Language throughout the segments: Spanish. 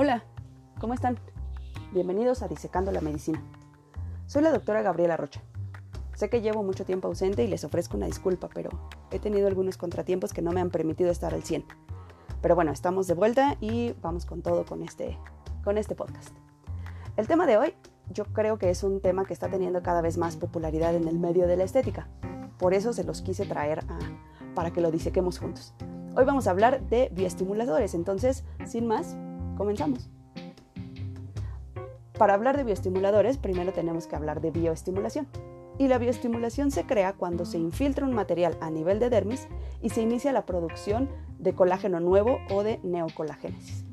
Hola, ¿cómo están? Bienvenidos a Disecando la Medicina. Soy la doctora Gabriela Rocha. Sé que llevo mucho tiempo ausente y les ofrezco una disculpa, pero he tenido algunos contratiempos que no me han permitido estar al 100. Pero bueno, estamos de vuelta y vamos con todo con este, con este podcast. El tema de hoy yo creo que es un tema que está teniendo cada vez más popularidad en el medio de la estética. Por eso se los quise traer para que lo disequemos juntos. Hoy vamos a hablar de bioestimuladores, entonces, sin más, comenzamos. Para hablar de bioestimuladores, primero tenemos que hablar de bioestimulación. Y la bioestimulación se crea cuando se infiltra un material a nivel de dermis y se inicia la producción de colágeno nuevo o de neocolagénesis.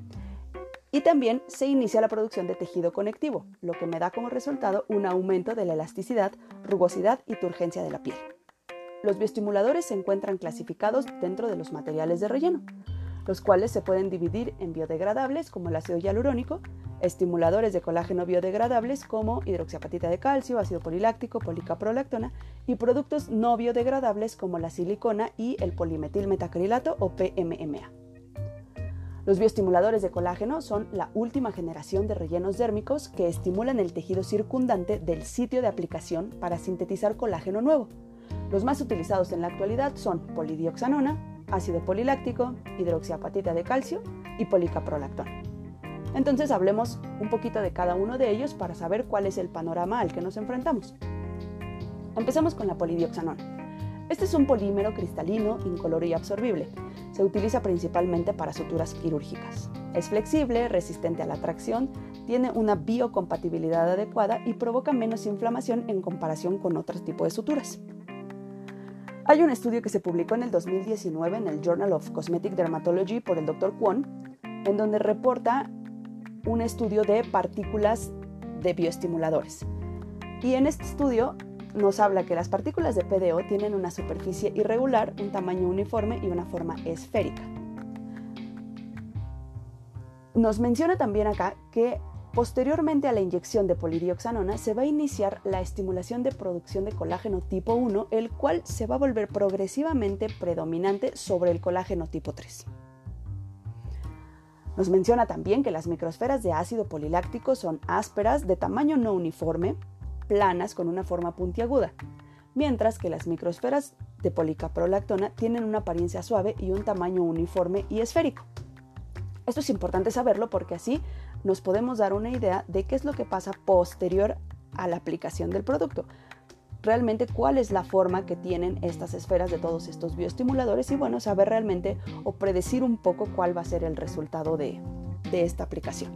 Y también se inicia la producción de tejido conectivo, lo que me da como resultado un aumento de la elasticidad, rugosidad y turgencia de la piel. Los bioestimuladores se encuentran clasificados dentro de los materiales de relleno, los cuales se pueden dividir en biodegradables como el ácido hialurónico, estimuladores de colágeno biodegradables como hidroxiapatita de calcio, ácido poliláctico, policaprolactona y productos no biodegradables como la silicona y el polimetilmetacrilato o PMMA. Los bioestimuladores de colágeno son la última generación de rellenos dérmicos que estimulan el tejido circundante del sitio de aplicación para sintetizar colágeno nuevo los más utilizados en la actualidad son polidioxanona, ácido poliláctico, hidroxiapatita de calcio y policaprolactón. Entonces hablemos un poquito de cada uno de ellos para saber cuál es el panorama al que nos enfrentamos. Empezamos con la polidioxanona. Este es un polímero cristalino, incoloro y absorbible. Se utiliza principalmente para suturas quirúrgicas. Es flexible, resistente a la tracción, tiene una biocompatibilidad adecuada y provoca menos inflamación en comparación con otros tipos de suturas. Hay un estudio que se publicó en el 2019 en el Journal of Cosmetic Dermatology por el Dr. Kwon, en donde reporta un estudio de partículas de bioestimuladores. Y en este estudio nos habla que las partículas de PDO tienen una superficie irregular, un tamaño uniforme y una forma esférica. Nos menciona también acá que Posteriormente a la inyección de polidioxanona se va a iniciar la estimulación de producción de colágeno tipo 1, el cual se va a volver progresivamente predominante sobre el colágeno tipo 3. Nos menciona también que las microsferas de ácido poliláctico son ásperas, de tamaño no uniforme, planas con una forma puntiaguda, mientras que las microsferas de policaprolactona tienen una apariencia suave y un tamaño uniforme y esférico. Esto es importante saberlo porque así nos podemos dar una idea de qué es lo que pasa posterior a la aplicación del producto. Realmente cuál es la forma que tienen estas esferas de todos estos bioestimuladores y bueno, saber realmente o predecir un poco cuál va a ser el resultado de, esta aplicación.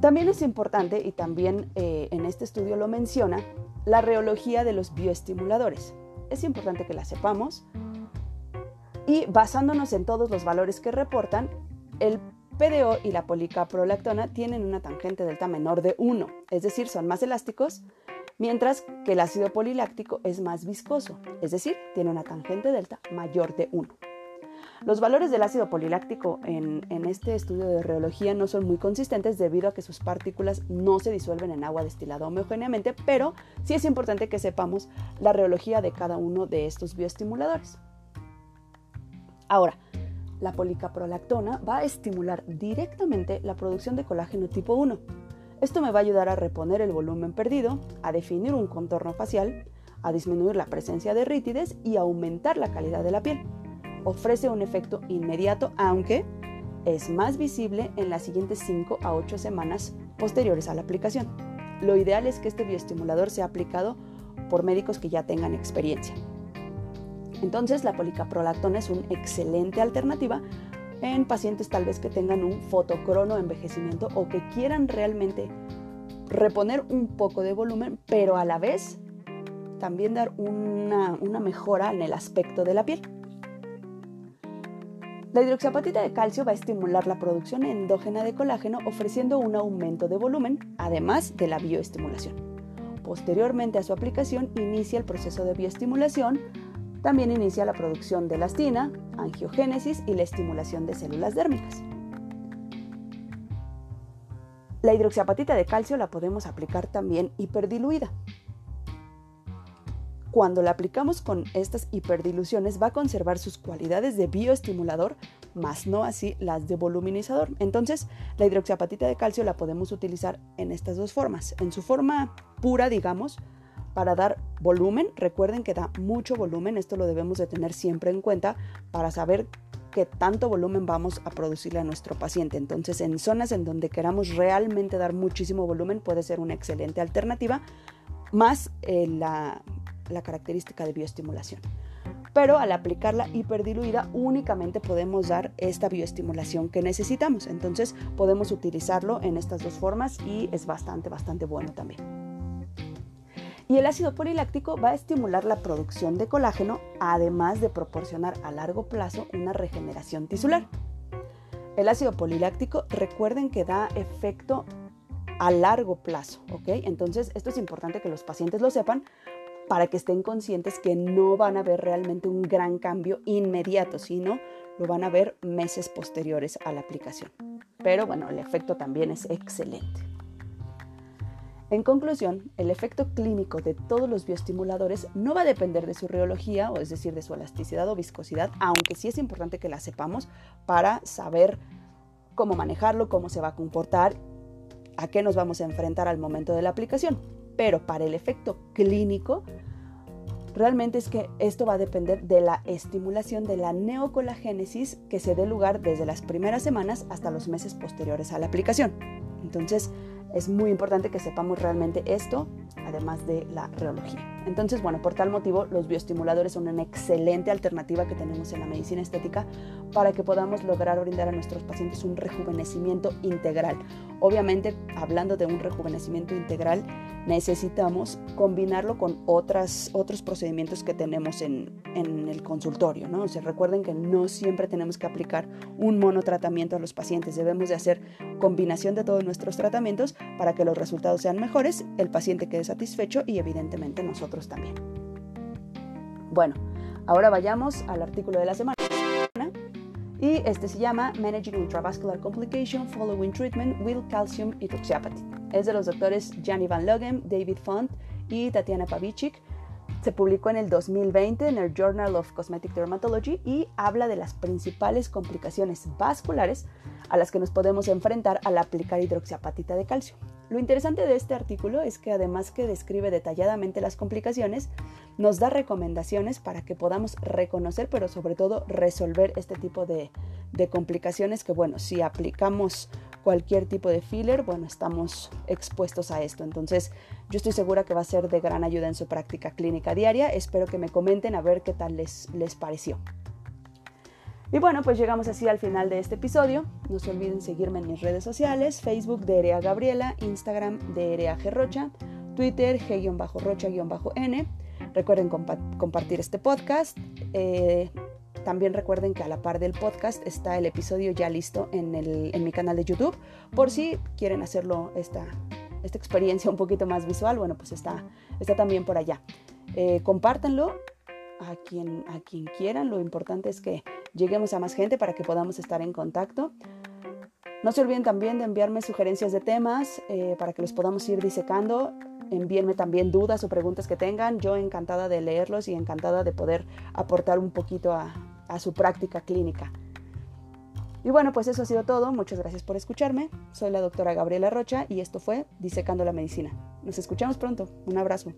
También es importante, y también eh, en este estudio lo menciona, la reología de los bioestimuladores. Es importante que la sepamos y basándonos en todos los valores que reportan, el PDO y la policaprolactona tienen una tangente delta menor de 1, es decir, son más elásticos, mientras que el ácido poliláctico es más viscoso, es decir, tiene una tangente delta mayor de 1. Los valores del ácido poliláctico en, este estudio de reología no son muy consistentes debido a que sus partículas no se disuelven en agua destilada homogéneamente, pero sí es importante que sepamos la reología de cada uno de estos bioestimuladores. Ahora, la policaprolactona va a estimular directamente la producción de colágeno tipo 1. Esto me va a ayudar a reponer el volumen perdido, a definir un contorno facial, a disminuir la presencia de rítides y aumentar la calidad de la piel. Ofrece un efecto inmediato, aunque es más visible en las siguientes 5 a 8 semanas posteriores a la aplicación. Lo ideal es que este bioestimulador sea aplicado por médicos que ya tengan experiencia. Entonces la policaprolactona es una excelente alternativa en pacientes tal vez que tengan un fotocrono envejecimiento o que quieran realmente reponer un poco de volumen, pero a la vez también dar una, una mejora en el aspecto de la piel. La hidroxiapatita de calcio va a estimular la producción endógena de colágeno ofreciendo un aumento de volumen, además de la bioestimulación. Posteriormente a su aplicación inicia el proceso de bioestimulación también inicia la producción de elastina, angiogénesis y la estimulación de células dérmicas. La hidroxiapatita de calcio la podemos aplicar también hiperdiluida. cuando la aplicamos con estas hiperdiluciones va a conservar sus cualidades de bioestimulador, más no así las de voluminizador. Entonces, la hidroxiapatita de calcio la podemos utilizar en estas dos formas. En su forma pura, digamos, para dar volumen. Recuerden que da mucho volumen, esto lo debemos de tener siempre en cuenta para saber qué tanto volumen vamos a producirle a nuestro paciente. Entonces, en zonas en donde queramos realmente dar muchísimo volumen puede ser una excelente alternativa, más eh, la la característica de bioestimulación. Pero al aplicarla hiperdiluida únicamente podemos dar esta bioestimulación que necesitamos. Entonces podemos utilizarlo en estas dos formas y es bastante, bastante bueno también. Y el ácido poliláctico va a estimular la producción de colágeno, además de proporcionar a largo plazo una regeneración tisular. El ácido poliláctico, recuerden que da efecto a largo plazo, ¿ok? Entonces, esto es importante que los pacientes lo sepan para que estén conscientes que no van a ver realmente un gran cambio inmediato, sino lo van a ver meses posteriores a la aplicación. Pero bueno, el efecto también es excelente. En conclusión, el efecto clínico de todos los bioestimuladores no va a depender de su reología, o es decir, de su elasticidad o viscosidad, aunque sí es importante que la sepamos para saber cómo manejarlo, cómo se va a comportar, a qué nos vamos a enfrentar al momento de la aplicación. Pero para el efecto clínico, realmente es que esto va a depender de la estimulación de la neocolagénesis que se dé lugar desde las primeras semanas hasta los meses posteriores a la aplicación. Entonces, es muy importante que sepamos realmente esto, además de la reología. Entonces, bueno, por tal motivo, los bioestimuladores son una excelente alternativa que tenemos en la medicina estética para que podamos lograr brindar a nuestros pacientes un rejuvenecimiento integral. Obviamente, hablando de un rejuvenecimiento integral, necesitamos combinarlo con otras, otros procedimientos que tenemos en, en el consultorio. ¿no? O sea, recuerden que no siempre tenemos que aplicar un monotratamiento a los pacientes, debemos de hacer combinación de todos nuestros tratamientos para que los resultados sean mejores, el paciente satisfecho y evidentemente nosotros también. Bueno, ahora vayamos al artículo de la semana. Y este se llama Managing Intravascular Complication Following Treatment with Calcium Hydroxyapathy. Es de los doctores Gianni Van Logem, David Font y Tatiana Pavicic. Se publicó en el 2020 en el Journal of Cosmetic Dermatology y habla de las principales complicaciones vasculares a las que nos podemos enfrentar al aplicar hidroxiapatita de calcio. Lo interesante de este artículo es que además que describe detalladamente las complicaciones, nos da recomendaciones para que podamos reconocer, pero sobre todo resolver este tipo de, de complicaciones que, bueno, si aplicamos cualquier tipo de filler, bueno, estamos expuestos a esto. Entonces, yo estoy segura que va a ser de gran ayuda en su práctica clínica diaria. Espero que me comenten a ver qué tal les, les pareció. Y bueno, pues llegamos así al final de este episodio. No se olviden seguirme en mis redes sociales, Facebook de Erea Gabriela, Instagram de Erea Rocha, Twitter G-Rocha-N. Recuerden compartir este podcast. Eh, también recuerden que a la par del podcast está el episodio ya listo en, mi canal de YouTube. Por si quieren hacerlo esta, esta experiencia un poquito más visual, bueno, pues está, está también por allá. Eh, compártanlo a quien, a quien quieran. Lo importante es que lleguemos a más gente para que podamos estar en contacto. No se olviden también de enviarme sugerencias de temas eh, para que los podamos ir disecando. Envíenme también dudas o preguntas que tengan. Yo encantada de leerlos y encantada de poder aportar un poquito a, a su práctica clínica. Y bueno, pues eso ha sido todo. Muchas gracias por escucharme. Soy la doctora Gabriela Rocha y esto fue Disecando la Medicina. Nos escuchamos pronto. Un abrazo.